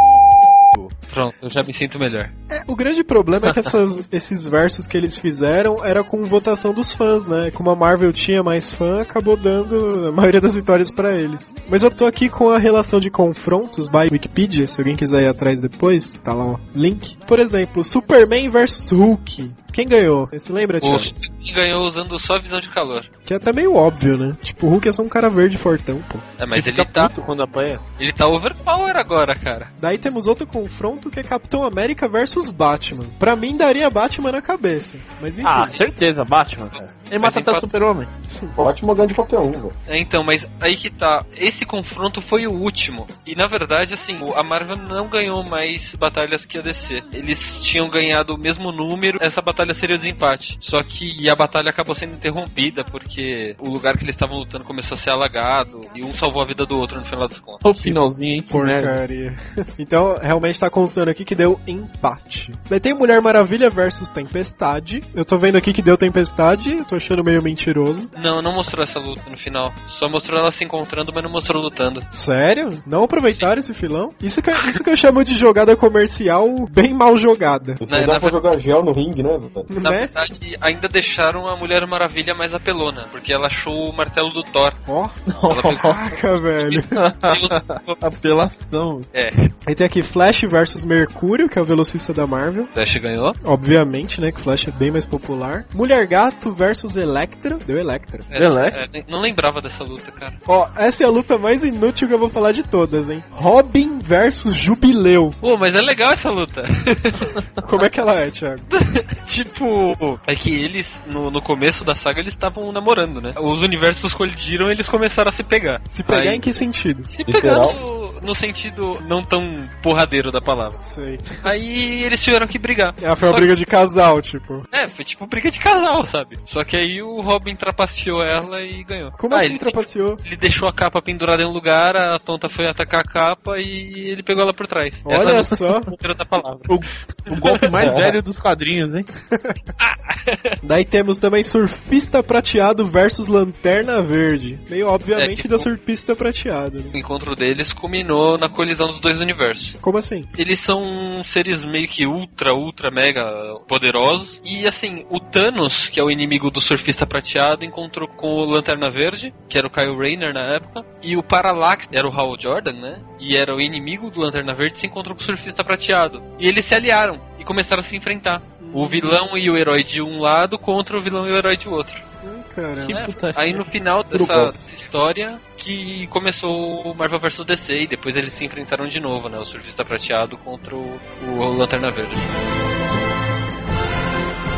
Pronto, eu já me sinto melhor. É, o grande problema é que essas- esses versos que eles fizeram era com votação dos fãs, né? Como a Marvel tinha mais fã, acabou dando a maioria das vitórias pra eles. Mas eu tô aqui com a relação de confrontos by Wikipedia, se alguém quiser ir atrás depois, tá lá o link. Por exemplo, Superman versus Hulk. Quem ganhou? Você lembra, O Thiago? Superman ganhou usando só visão de calor. Que é até meio óbvio, né? Tipo, o Hulk é só um cara verde fortão, pô. É, mas ele fica tá, puto quando apanha. ele tá overpower agora, cara. Daí temos outro confronto que é Capitão América versus Batman. Pra mim daria Batman na cabeça. Mas enfim. Ah, certeza, Batman, cara. Ele mata até quatro- super-homem. Ótimo ganho de qualquer um, velho. É, então, mas aí que tá. Esse confronto foi o último. E na verdade, assim, o- a Marvel não ganhou mais batalhas que a DC. Eles tinham ganhado o mesmo número, essa batalha seria o desempate. Só que a batalha acabou sendo interrompida porque o lugar que eles estavam lutando começou a ser alagado e um salvou a vida do outro no final das contas. O finalzinho, hein? Porcaria. então, realmente tá constando aqui que deu empate. Daí tem Mulher Maravilha versus Tempestade. Eu tô vendo aqui que deu Tempestade, eu tô achando meio mentiroso. Não, não mostrou essa luta no final. Só mostrou ela se encontrando, mas não mostrou lutando. Sério? Não aproveitaram esse filão? Isso que, isso que eu chamo de jogada comercial bem mal jogada. Isso aí dá na pra jogar gel no ringue, né, velho? Na Né? verdade, ainda deixaram a Mulher Maravilha mais apelona, porque ela achou o martelo do Thor. Ó, pegou- caraca, velho. Apelação. é, Aí tem aqui Flash versus Mercúrio, que é o velocista da Marvel. Flash ganhou. Obviamente, né, que Flash é bem mais popular. Mulher Gato versus Electra. Deu Electra. Essa- Electra? é, não lembrava dessa luta, cara. Ó, essa é a luta mais inútil que eu vou falar de todas, hein? Robin versus Jubileu. Pô, mas é legal essa luta. Como é que ela é, Thiago? tipo, é que eles, no, no começo da saga, eles estavam namorando, né? Os universos colidiram e eles começaram a se pegar. Se pegar Aí- em que sentido? Se pegar no, no sentido não tão porradeiro da palavra. Sei. Aí eles tiveram que brigar. Ah, foi uma Só briga de casal, tipo. É, foi tipo briga de casal, sabe? Só que aí o Robin trapaceou ela e ganhou. Como Ah, assim ele, trapaceou? ele deixou a capa pendurada em um lugar, a tonta foi atacar a capa e ele pegou ela por trás. Olha é a só. palavra. O golpe mais velho dos quadrinhos, hein? Daí temos também Surfista Prateado versus Lanterna Verde. Meio obviamente É, que da. Surfista Prateado. né? O encontro deles culminou na colisão dos dois universos. Como assim? Eles são seres meio que ultra, ultra, mega poderosos. E assim, o Thanos, que é o inimigo do surfista prateado, encontrou com o Lanterna Verde, que era o Kyle Rayner na época. E o Parallax, era o Hal Jordan, né? E era o inimigo do Lanterna Verde, se encontrou com o surfista prateado. E eles se aliaram e começaram a se enfrentar. O vilão e o herói de um lado contra o vilão e o herói de outro. Hum, caramba. É, aí no final dessa, dessa história que começou o Marvel vs DC e depois eles se enfrentaram de novo, né? O Surfista Prateado contra o, o Lanterna Verde.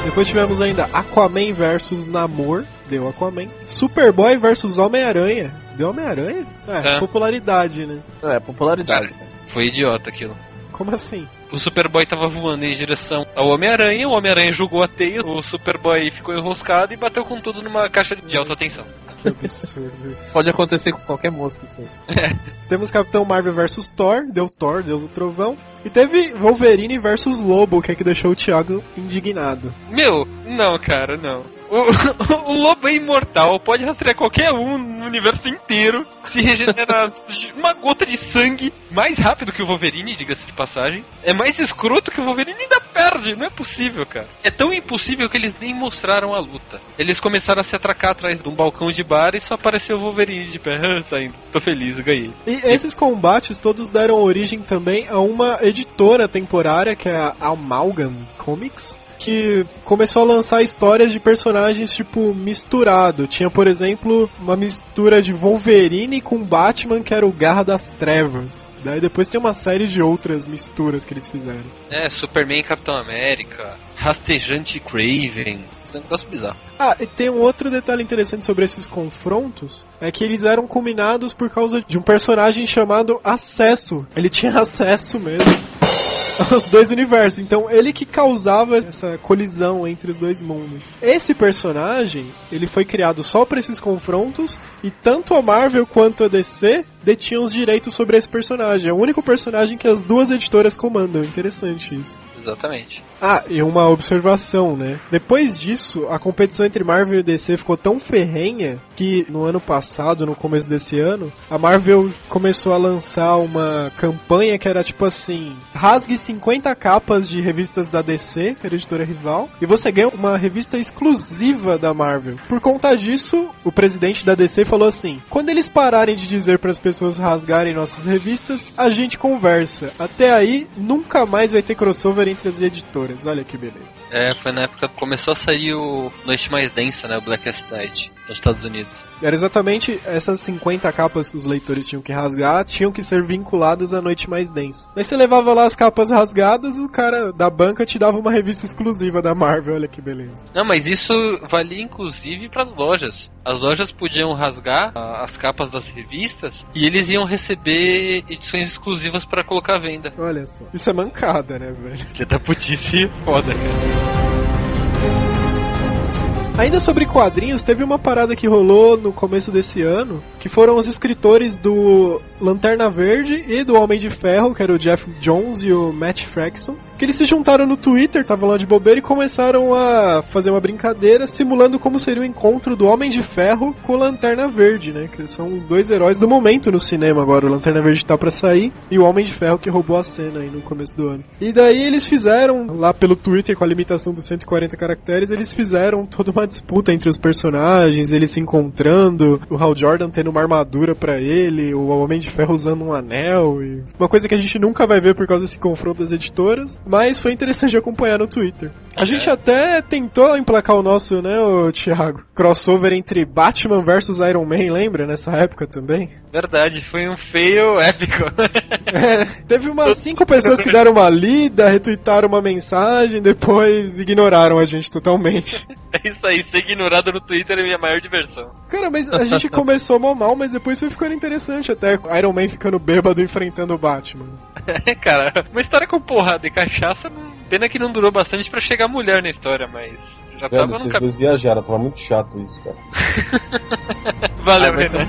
Depois tivemos ainda Aquaman versus Namor. Deu Aquaman. Superboy versus Homem-Aranha. Deu Homem-Aranha? É, É. popularidade, né? É, popularidade. Foi idiota aquilo. Como assim? O Superboy tava voando em direção ao Homem-Aranha, o Homem-Aranha jogou a teia, o Superboy ficou enroscado e bateu com tudo numa caixa de alta tensão. Que absurdo isso. Pode acontecer com qualquer mosca isso aí. Temos Capitão Marvel versus Thor. Deu Thor, Deus do Trovão. E teve Wolverine versus Lobo, que é que deixou o Thiago indignado. Meu, não, cara, não. O, o lobo é imortal, pode rastrear qualquer um no universo inteiro, se regenerar de uma gota de sangue mais rápido que o Wolverine, diga-se de passagem. É mais escroto que o Wolverine ainda perde, não é possível, cara. É tão impossível que eles nem mostraram a luta. Eles começaram a se atracar atrás de um balcão de bar e só apareceu o Wolverine de pé, ah, saindo. Tô feliz, ganhei. E esses combates todos deram origem também a uma editora temporária que é a Amalgam Comics. Que começou a lançar histórias de personagens, tipo, misturado. Tinha, por exemplo, uma mistura de Wolverine com Batman, que era o Garra das Trevas. Daí depois tem uma série de outras misturas que eles fizeram. É, Superman e Capitão América, Rastejante e Craven. Isso é um negócio bizarro. Ah, e tem um outro detalhe interessante sobre esses confrontos, é que eles eram combinados por causa de um personagem chamado Acesso. Ele tinha acesso mesmo aos dois universos. Então, ele que causava essa colisão entre os dois mundos. Esse personagem, ele foi criado só para esses confrontos e tanto a Marvel quanto a DC detinham os direitos sobre esse personagem. É o único personagem que as duas editoras comandam. Interessante isso. Exatamente. Ah, e uma observação, né? Depois disso, a competição entre Marvel e DC ficou tão ferrenha que no ano passado, no começo desse ano, a Marvel começou a lançar uma campanha que era tipo assim: rasgue 50 capas de revistas da DC, editora rival, e você ganha uma revista exclusiva da Marvel. Por conta disso, o presidente da DC falou assim: quando eles pararem de dizer para as pessoas rasgarem nossas revistas, a gente conversa. Até aí, nunca mais vai ter crossover entre as editoras. Olha que beleza. É, foi na época que começou a sair o Noite Mais Densa, né? O Blackest Night, nos Estados Unidos. Era exatamente essas 50 capas que os leitores tinham que rasgar, tinham que ser vinculadas à noite mais densa. Aí você levava lá as capas rasgadas, o cara da banca te dava uma revista exclusiva da Marvel, olha que beleza. Não, mas isso valia inclusive para as lojas. As lojas podiam rasgar as capas das revistas e eles iam receber edições exclusivas para colocar à venda. Olha só. Isso é mancada, né, velho? Que da putice foda, cara. Ainda sobre quadrinhos, teve uma parada que rolou no começo desse ano, que foram os escritores do Lanterna Verde e do Homem de Ferro, que era o Jeff Jones e o Matt Fraction, que eles se juntaram no Twitter, estavam lá de bobeira e começaram a fazer uma brincadeira simulando como seria o encontro do Homem de Ferro com o Lanterna Verde, né? Que são os dois heróis do momento no cinema agora. O Lanterna Verde tá pra sair e o Homem de Ferro que roubou a cena aí no começo do ano. E daí eles fizeram, lá pelo Twitter, com a limitação dos 140 caracteres, eles fizeram toda uma disputa entre os personagens, eles se encontrando, o Hal Jordan tendo uma armadura pra ele, o Homem de Ferro usando um anel, e uma coisa que a gente nunca vai ver por causa desse confronto das editoras, mas foi interessante acompanhar no Twitter. A gente até tentou emplacar o nosso, né, o Thiago? Crossover entre Batman versus Iron Man, lembra? Nessa época também. Verdade, foi um feio épico. É, teve umas cinco pessoas que deram uma lida, retuitaram uma mensagem, depois ignoraram a gente totalmente. É isso aí, ser ignorado no Twitter é minha maior diversão. Cara, mas a gente começou mal mal, mas depois foi ficando interessante até. Iron Man ficando bêbado enfrentando o Batman. É, cara, uma história com porrada e cachaça, pena que não durou bastante pra chegar mulher na história, mas já Velho, tava no vocês caminho. dois viajaram, tava muito chato isso, cara. Valeu, Ah, Renan.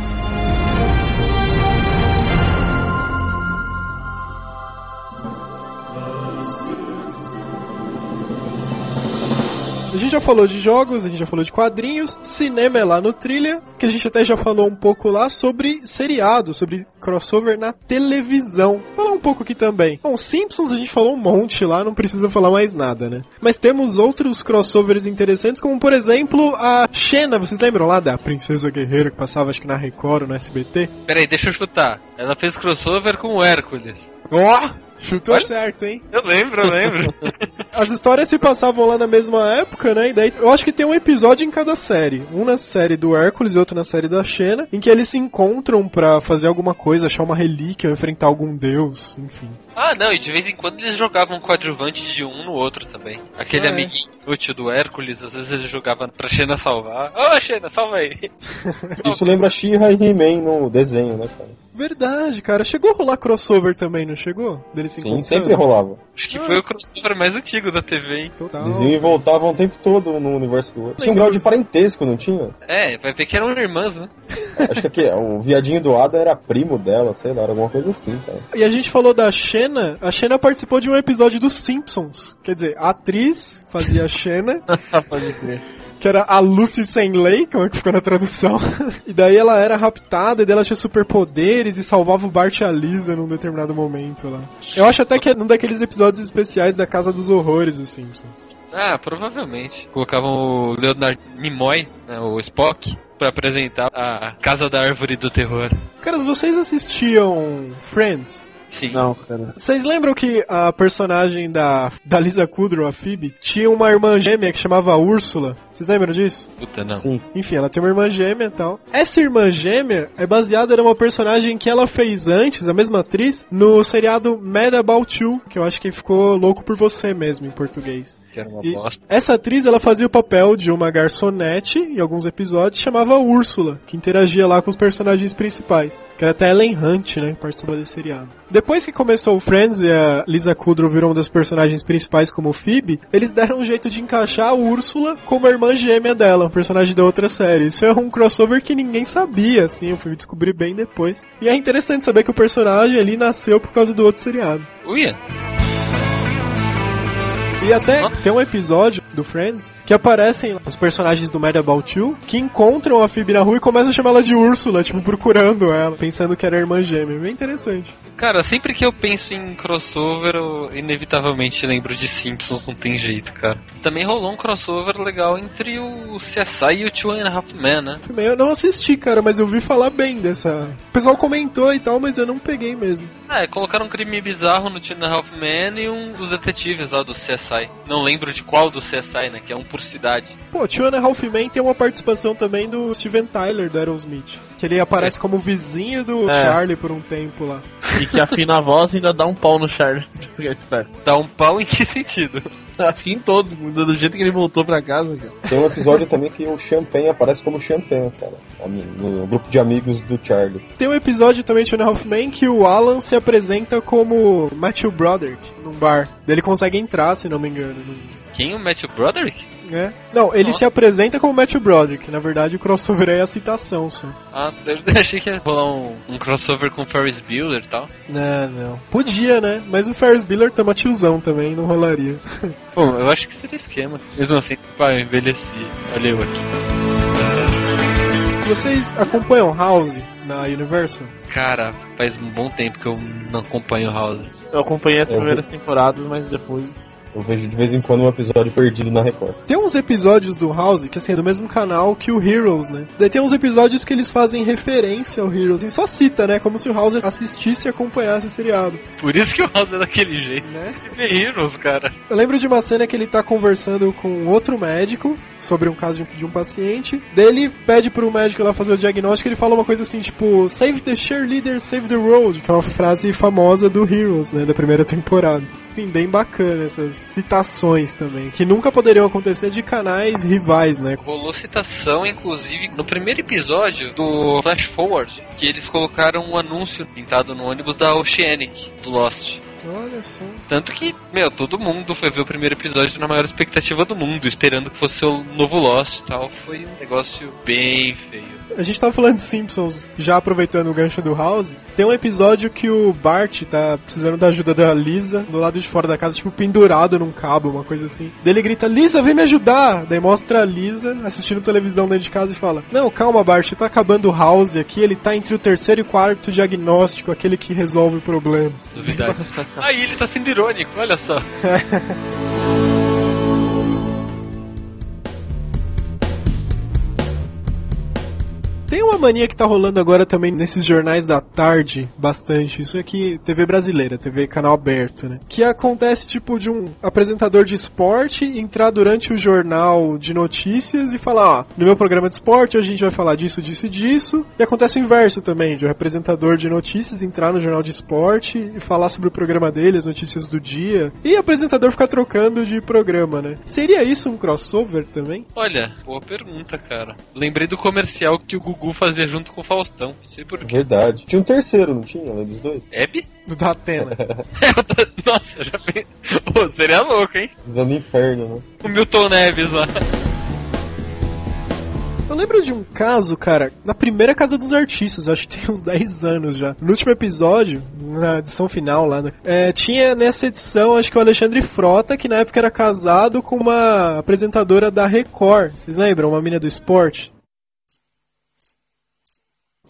A gente já falou de jogos, a gente já falou de quadrinhos, cinema é lá no Trilha, que a gente até já falou um pouco lá sobre seriado, sobre crossover na televisão. Falar um pouco aqui também. Bom, Simpsons a gente falou um monte lá, não precisa falar mais nada, né? Mas temos outros crossovers interessantes, como por exemplo a Xena, vocês lembram lá da Princesa Guerreira que passava acho que na Record ou no SBT? Peraí, deixa eu chutar. Ela fez crossover com o Hércules. Ó! Chutou Olha. certo, hein? Eu lembro, eu lembro. As histórias se passavam lá na mesma época, né? E daí eu acho que tem um episódio em cada série. Um na série do Hércules e outro na série da Xena, em que eles se encontram pra fazer alguma coisa, achar uma relíquia ou enfrentar algum deus, enfim. ah, não, e de vez em quando eles jogavam coadjuvante de um no outro também. Aquele Ah, é. amiguinho inútil do Hércules, às vezes ele jogava pra Xena salvar. Ô, Xena, salva aí. Isso lembra She-Ra e He-Man no desenho, né, cara? Verdade, cara. Chegou a rolar crossover também, não chegou? Deles se Sim, sempre rolava. Acho que foi o crossover mais antigo da TV, hein? Total. Eles iam e voltavam o tempo todo no universo do outro. Tinha um grau de parentesco, não tinha? É, vai ver que eram irmãs, né? Acho que aqui, o viadinho do Ada era primo dela, sei lá, era alguma coisa assim, cara. E a gente falou da Xena. A Xena participou de um episódio dos Simpsons. Quer dizer, a atriz fazia a Xena. Pode crer. Que era a Lucy sem lei, como é que ficou na tradução. e daí ela era raptada e daí ela tinha superpoderes e salvava o Bart e a Lisa num determinado momento lá. Eu acho até que é num daqueles episódios especiais da Casa dos Horrores dos Simpsons. Ah, provavelmente. Colocavam o Leonard Nimoy, né, o Spock, pra apresentar a Casa da Árvore do Terror. Caras, vocês assistiam Friends? Sim. Não, cara. Vocês lembram que a personagem da, da Lisa Kudrow, a Phoebe, tinha uma irmã gêmea que chamava Úrsula? Vocês lembram disso? Puta, não. Sim. Enfim, ela tem uma irmã gêmea e tal. Essa irmã gêmea é baseada numa personagem que ela fez antes, a mesma atriz, no seriado Mad About You, que eu acho que ficou louco por você mesmo em português. Que era uma E bosta. essa atriz, ela fazia o papel de uma garçonete em alguns episódios, chamava Úrsula, que interagia lá com os personagens principais. Que era até Ellen Hunt, né, que participava desse seriado. Depois que começou o Friends e a Lisa Kudrow virou uma das personagens principais como Phoebe, eles deram um jeito de encaixar a Úrsula como a irmã gêmea dela, um personagem da outra série. Isso é um crossover que ninguém sabia, assim, eu fui descobrir bem depois. E é interessante saber que o personagem ali nasceu por causa do outro seriado. Uia, E até Nossa. tem um episódio do Friends que aparecem os personagens do Mad About You que encontram a Phoebe na rua e começam a chamar ela de Úrsula, tipo, procurando ela, pensando que era a irmã gêmea. Bem interessante. cara, sempre que eu penso em crossover, eu inevitavelmente lembro de Simpsons, não tem jeito, cara. Também rolou um crossover legal entre o CSI e o Two and a Half Men, né? Eu não assisti, cara, mas eu vi falar bem dessa. O pessoal comentou e tal, mas eu não peguei mesmo. É, colocaram um crime bizarro no Two and a Half Men e um dos detetives lá do CSI. Não lembro de qual do CSI, né? Que é um por cidade. Pô, Two and a Half Men tem uma participação também do Steven Tyler, do Aerosmith. Que ele aparece como vizinho do É. Charlie por um tempo lá. E que afina a voz e ainda dá um pau no Charlie. Dá um pau em que sentido? Acho que em todos, do jeito que ele voltou pra casa, cara. Tem um episódio também que o Champagne aparece como Champagne, cara. No grupo de amigos do Charlie. Tem um episódio também de Half Men que o Alan se apresenta como Matthew Broderick num bar. Ele consegue entrar, se não me engano. num- Quem? O Matthew Broderick? É? Não, ele Nossa. se apresenta como Matthew Broderick. Na verdade, o crossover é a citação só. Ah, eu achei que ia rolar um, um crossover com o Ferris Bueller e tal. Não, não. Podia, né? Mas o Ferris Bueller tá uma tiozão também, não rolaria. Bom, eu acho que seria esquema. Mesmo assim, pá, eu envelheci. Olha eu aqui. Vocês acompanham House na Universal? Cara, faz um bom tempo que eu não acompanho House. Eu acompanhei as vi. primeiras temporadas, mas depois. Eu vejo de vez em quando um episódio perdido na Record. Tem uns episódios do House que assim, é do mesmo canal que o Heroes, né? Daí tem uns episódios que eles fazem referência ao Heroes e só cita, né? Como se o House assistisse e acompanhasse o seriado. Por isso que o House é daquele jeito. Né? The Heroes, cara. Eu lembro de uma cena que ele tá conversando com outro médico sobre um caso de, de um paciente. Daí ele pede pro médico lá fazer o diagnóstico e ele fala uma coisa assim, tipo, Save the cheerleader, save the road, que é uma frase famosa do Heroes, né, da primeira temporada. Enfim, bem bacana essas citações também, que nunca poderiam acontecer de canais rivais, né? Rolou citação, inclusive, no primeiro episódio do Flash Forward, que eles colocaram um anúncio pintado no ônibus da Oceanic, do Lost. Olha só. Tanto que, meu, todo mundo foi ver o primeiro episódio na maior expectativa do mundo, esperando que fosse o novo Lost e tal. Foi um negócio bem feio. A gente tava falando de Simpsons, já aproveitando o gancho do House. Tem um episódio que o Bart tá precisando da ajuda da Lisa do lado de fora da casa, tipo, pendurado num cabo, uma coisa assim. Daí ele grita, Lisa, vem me ajudar! Daí mostra a Lisa assistindo televisão dentro de casa e fala: Não, calma, Bart, tá acabando o House aqui, ele tá entre o terceiro e quarto diagnóstico, aquele que resolve o problema. Novidade. Aí ele tá sendo irônico, olha só. Tem uma mania que tá rolando agora também nesses jornais da tarde, bastante. Isso aqui, TV brasileira, TV canal aberto, né? Que acontece tipo de um apresentador de esporte entrar durante o jornal de notícias e falar: Ó, no meu programa de esporte a gente vai falar disso, disso e disso. E acontece o inverso também, de um apresentador de notícias entrar no jornal de esporte e falar sobre o programa dele, as notícias do dia. E o apresentador ficar trocando de programa, né? Seria isso um crossover também? Olha, boa pergunta, cara. Lembrei do comercial que o Gugu fazia junto com o Faustão. Não sei porquê. Verdade. Tinha um terceiro, não tinha? Além dos dois? Hebe? Do Datena. Nossa, já pensei. Pô, seria louco, hein? Do inferno, né? O Milton Neves lá. Eu lembro de um caso, cara, na primeira Casa dos Artistas, acho que tem uns 10 anos já. No último episódio, na edição final lá, né? é, tinha nessa edição, acho que o Alexandre Frota, que na época era casado com uma apresentadora da Record. Vocês lembram? Uma mina do esporte.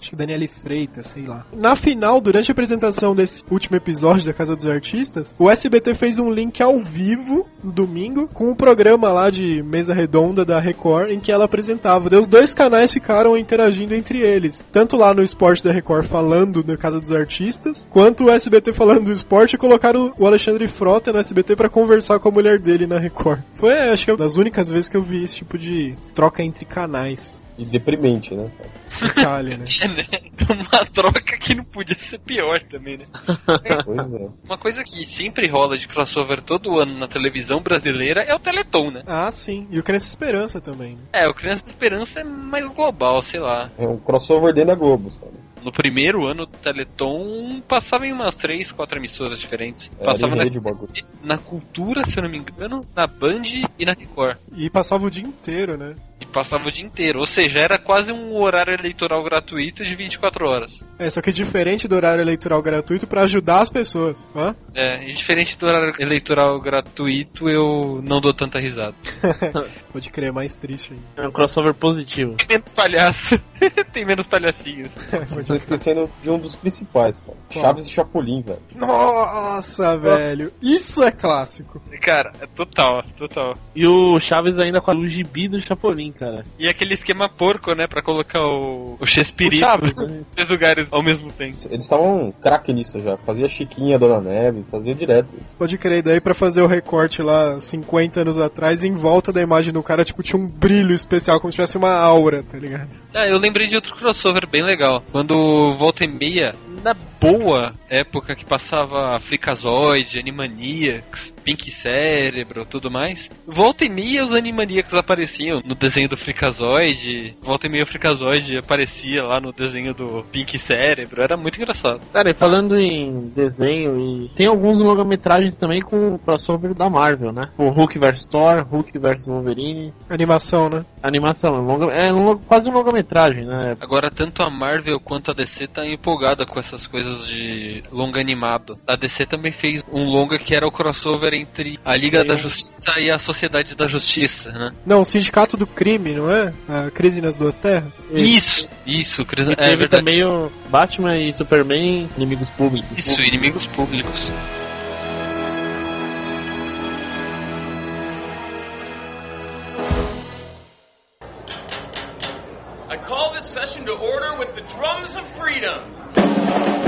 Acho que Daniele Freitas, sei lá. Na final, durante a apresentação desse último episódio da Casa dos Artistas, o SBT fez um link ao vivo, no domingo, com o programa lá de mesa redonda da Record, em que ela apresentava. Os dois canais ficaram interagindo entre eles. Tanto lá no esporte da Record falando da Casa dos Artistas, quanto o SBT falando do esporte e colocaram o Alexandre Frota no SBT pra conversar com a mulher dele na Record. Foi, acho que, das únicas vezes que eu vi esse tipo de troca entre canais. E deprimente, né? Itália, né? Uma troca que não podia ser pior também, né? Pois é. Uma coisa que sempre rola de crossover todo ano na televisão brasileira é o Teleton, né? Ah, sim. E o Criança Esperança também. né? É, o Criança Esperança é mais global, sei lá. É um crossover dentro da Globo, sabe? No primeiro ano do Teleton passava em umas três, quatro emissoras diferentes. Era Passava na, na Cultura, se eu não me engano, na Band e na Record. E passava o dia inteiro, né? E passava o dia inteiro. Ou seja, era quase um horário eleitoral gratuito de 24 horas. É, só que diferente do horário eleitoral gratuito pra ajudar as pessoas. Hã? É, e diferente do horário eleitoral gratuito, eu não dou tanta risada. Pode crer, é mais triste ainda. É um crossover positivo. Tem menos palhaço. Tem menos palhacinhos. Tô esquecendo de um dos principais, cara. Qual? Chaves e Chapolin, velho. Nossa, velho. Isso é clássico. Cara, é total, total. E o Chaves ainda com o gibi do Chapolin, cara. E aquele esquema porco, né? Pra colocar o, o Chespirito em né? três lugares ao mesmo tempo. Eles estavam craque nisso já. Fazia Chiquinha, Dona Neves, fazia direto. Pode crer, daí pra fazer o recorte lá 50 anos atrás, em volta da imagem do cara, tipo, tinha um brilho especial, como se tivesse uma aura, tá ligado? Ah, eu lembrei de outro crossover bem legal. Quando volta e meia, na boa época que passava Freakazoid, Animaniacs, Pink Cérebro, tudo mais, volta e meia os Animaniacs apareciam no desenho do Freakazoid, volta e meia o Freakazoid aparecia lá no desenho do Pink Cérebro, era muito engraçado. Cara, e falando em desenho, e tem alguns longa-metragens também com o crossover da Marvel, né? O Hulk vs Thor, Hulk vs Wolverine. Animação, né? Animação, é, longa, é longa- quase um longa-metragem, né? Agora, tanto a Marvel quanto a DC tá empolgada com essas coisas de longa animado. A DC também fez um longa que era o crossover entre a Liga da Justiça e a Sociedade da Justiça, né? Não, o Sindicato do Crime, não é? A Crise nas Duas Terras? Isso, isso, Cris- E é verdade. também o Batman e Superman, inimigos públicos. Isso, inimigos públicos. I call this session to order with the drums of freedom.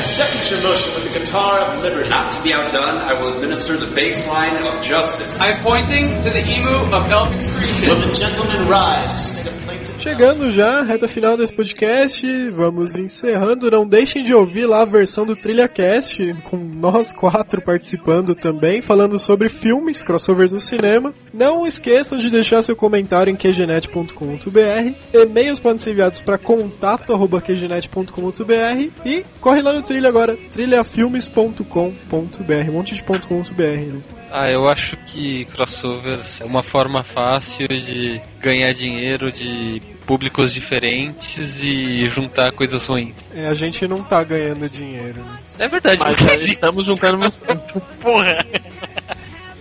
I second your motion with the guitar of liberty. Not to be outdone, I will administer the bass line of justice. I am pointing to the emu of elf excretion. Will the gentleman rise to sing a plaintive Chegando já, reta final desse podcast, vamos encerrando. Não deixem de ouvir lá a versão do TrilhaCast, com nós quatro participando também, falando sobre filmes, crossovers no cinema. Não esqueçam de deixar seu comentário em qgenet.com.br. E-mails podem ser enviados para contato.qgenet.com.br e corre lá no Trilha agora, trilhafilmes.com.br. Um monte de .com.br, né? Ah, eu acho que crossovers é uma forma fácil de ganhar dinheiro de públicos diferentes e juntar coisas ruins. É, a gente não tá ganhando dinheiro, né? É verdade, Mas já estamos juntando umas... porra.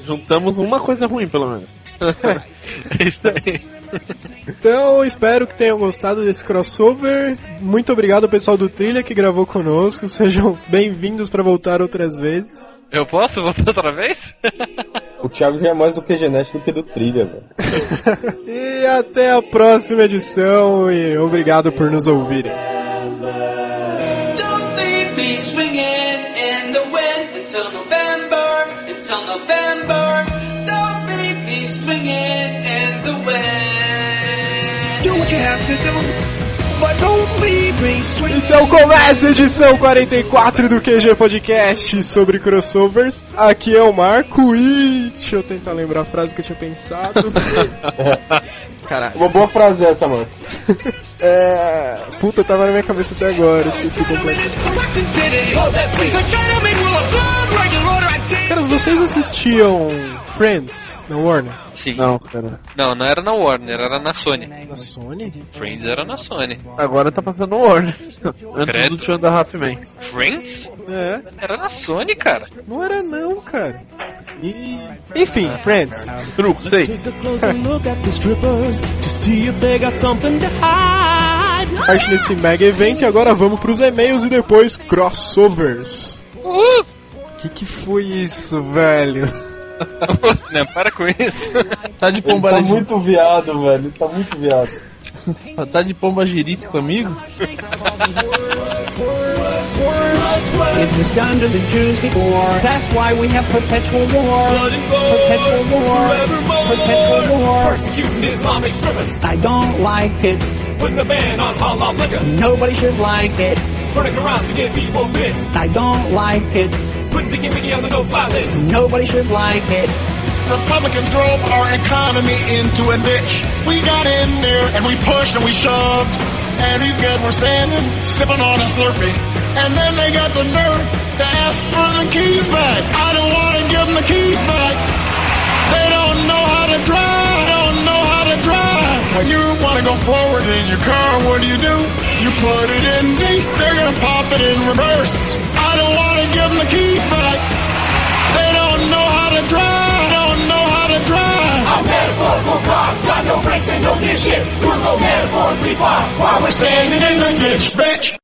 Juntamos uma coisa ruim, pelo menos. É isso aí. Então, espero que tenham gostado desse crossover. Muito obrigado ao pessoal do Trilha que gravou conosco. Sejam bem-vindos para voltar outras vezes. Eu posso voltar outra vez? O Thiago já é mais do que Genete do que do Trilha, velho. E até a próxima edição e obrigado por nos ouvirem. Don't leave me swinging the wind. Do what you have to do, but don't leave me swinging. Então começa a edição 44 do QG Podcast sobre crossovers. Aqui é o Marco e. Deixa eu tentar lembrar a frase que eu tinha pensado. Caralho. Uma boa frase essa, mano. É. Puta, tava na minha cabeça até agora, esqueci completamente. Caras, vocês assistiam Friends na Warner? Sim. Não, cara. Não, não era na Warner, era na Sony. Na Sony? Friends era na Sony. Agora tá passando o Warner. Antes Credo. do Two and a Half Men. Friends? É, Era na Sony, cara. não era não, cara. Enfim, Friends. Truco, sei. Parte nesse mega evento e agora vamos pros e-mails e depois crossovers. Uh! Que que foi isso, velho? Não, para com isso. Tá de Ele pomba tá muito viado, velho. Ele tá muito viado. Tá de pomba girice comigo? It was done to the Jews before. That's why we have perpetual war. Perpetual war. Perpetual war. Persecuting Islamic strippers. I don't like it. Putting a ban on halal liquor. Nobody should like it. Burning around to get people pissed. I don't like it. Putting Dickie Mickey on the no-fly list. Nobody should like it. Republicans drove our economy into a ditch. We got in there and we pushed and we shoved. And these guys were standing, sipping on a Slurpee. And then they got the nerve to ask for the keys back. I don't want to give them the keys back. They don't know how to drive. Don't know how to drive. When you want to go forward in your car, what do you do? You put it in deep. They're gonna pop it in reverse. Don't want to give them the keys back. They don't know how to drive. Don't know how to drive. I'm metaphorical car. Got no brakes and no gear shit. We'll go metaphorically far while we're Standing in the ditch, bitch.